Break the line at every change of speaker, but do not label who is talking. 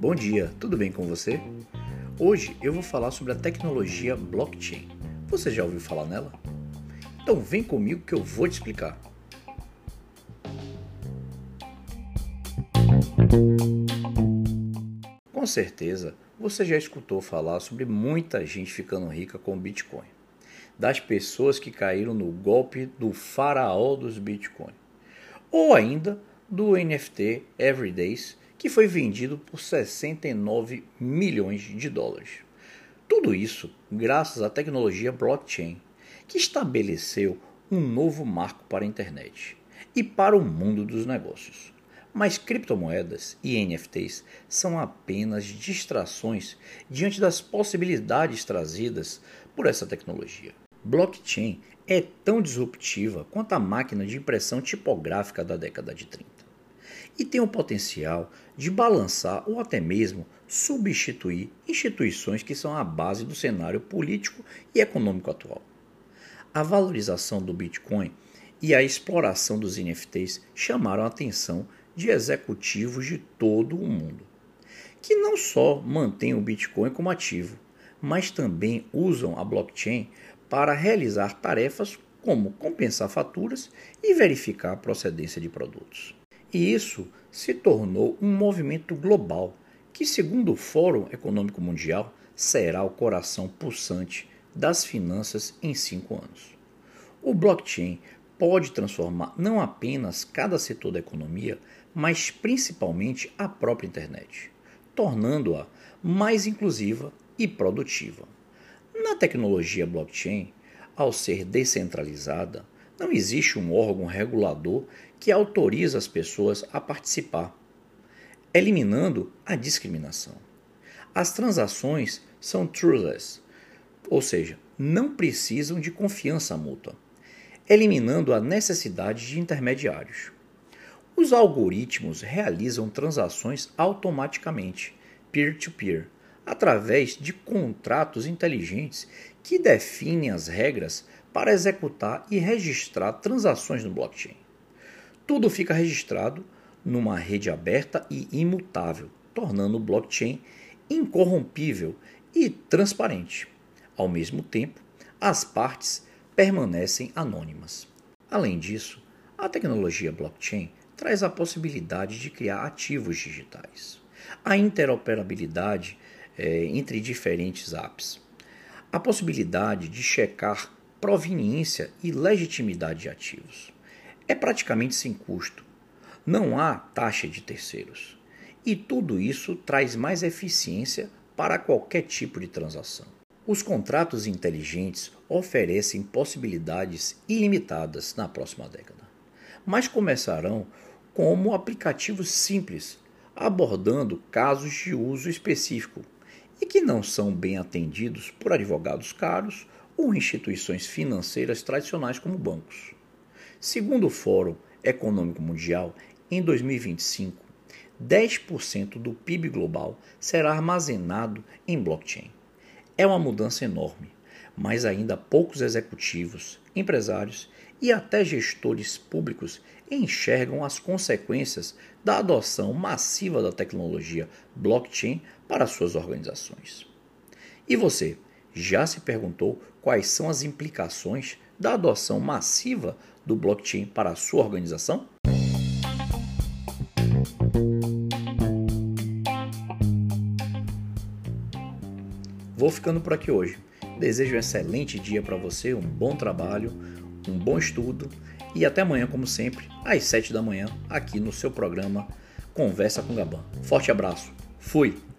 Bom dia, tudo bem com você? Hoje eu vou falar sobre a tecnologia blockchain. Você já ouviu falar nela? Então vem comigo que eu vou te explicar. Com certeza, você já escutou falar sobre muita gente ficando rica com Bitcoin. Das pessoas que caíram no golpe do faraó dos Bitcoin. Ou ainda do NFT Everydays, que foi vendido por 69 milhões de dólares. Tudo isso graças à tecnologia blockchain, que estabeleceu um novo marco para a internet e para o mundo dos negócios. Mas criptomoedas e NFTs são apenas distrações diante das possibilidades trazidas por essa tecnologia. Blockchain é tão disruptiva quanto a máquina de impressão tipográfica da década de 30 e tem o potencial de balançar ou até mesmo substituir instituições que são a base do cenário político e econômico atual. A valorização do Bitcoin e a exploração dos NFTs chamaram a atenção de executivos de todo o mundo, que não só mantêm o Bitcoin como ativo, mas também usam a blockchain para realizar tarefas como compensar faturas e verificar a procedência de produtos. E isso se tornou um movimento global que, segundo o Fórum Econômico Mundial, será o coração pulsante das finanças em cinco anos. O blockchain pode transformar não apenas cada setor da economia, mas principalmente a própria internet, tornando-a mais inclusiva e produtiva. Na tecnologia blockchain, ao ser descentralizada, não existe um órgão regulador que autoriza as pessoas a participar, eliminando a discriminação. As transações são truthless, ou seja, não precisam de confiança mútua, eliminando a necessidade de intermediários. Os algoritmos realizam transações automaticamente, peer-to-peer, -peer, através de contratos inteligentes que definem as regras para executar e registrar transações no blockchain. Tudo fica registrado numa rede aberta e imutável, tornando o blockchain incorrompível e transparente. Ao mesmo tempo, as partes permanecem anônimas. Além disso, a tecnologia blockchain traz a possibilidade de criar ativos digitais, a interoperabilidade é, entre diferentes apps, a possibilidade de checar proveniência e legitimidade de ativos é praticamente sem custo. Não há taxa de terceiros. E tudo isso traz mais eficiência para qualquer tipo de transação. Os contratos inteligentes oferecem possibilidades ilimitadas na próxima década, mas começarão como aplicativos simples, abordando casos de uso específico e que não são bem atendidos por advogados caros ou instituições financeiras tradicionais como bancos. Segundo o Fórum Econômico Mundial, em 2025, 10% do PIB global será armazenado em blockchain. É uma mudança enorme, mas ainda poucos executivos, empresários e até gestores públicos enxergam as consequências da adoção massiva da tecnologia blockchain para suas organizações. E você, já se perguntou quais são as implicações da adoção massiva do blockchain para a sua organização? Vou ficando por aqui hoje. Desejo um excelente dia para você, um bom trabalho, um bom estudo e até amanhã, como sempre, às 7 da manhã, aqui no seu programa Conversa com Gaban. Forte abraço. Fui!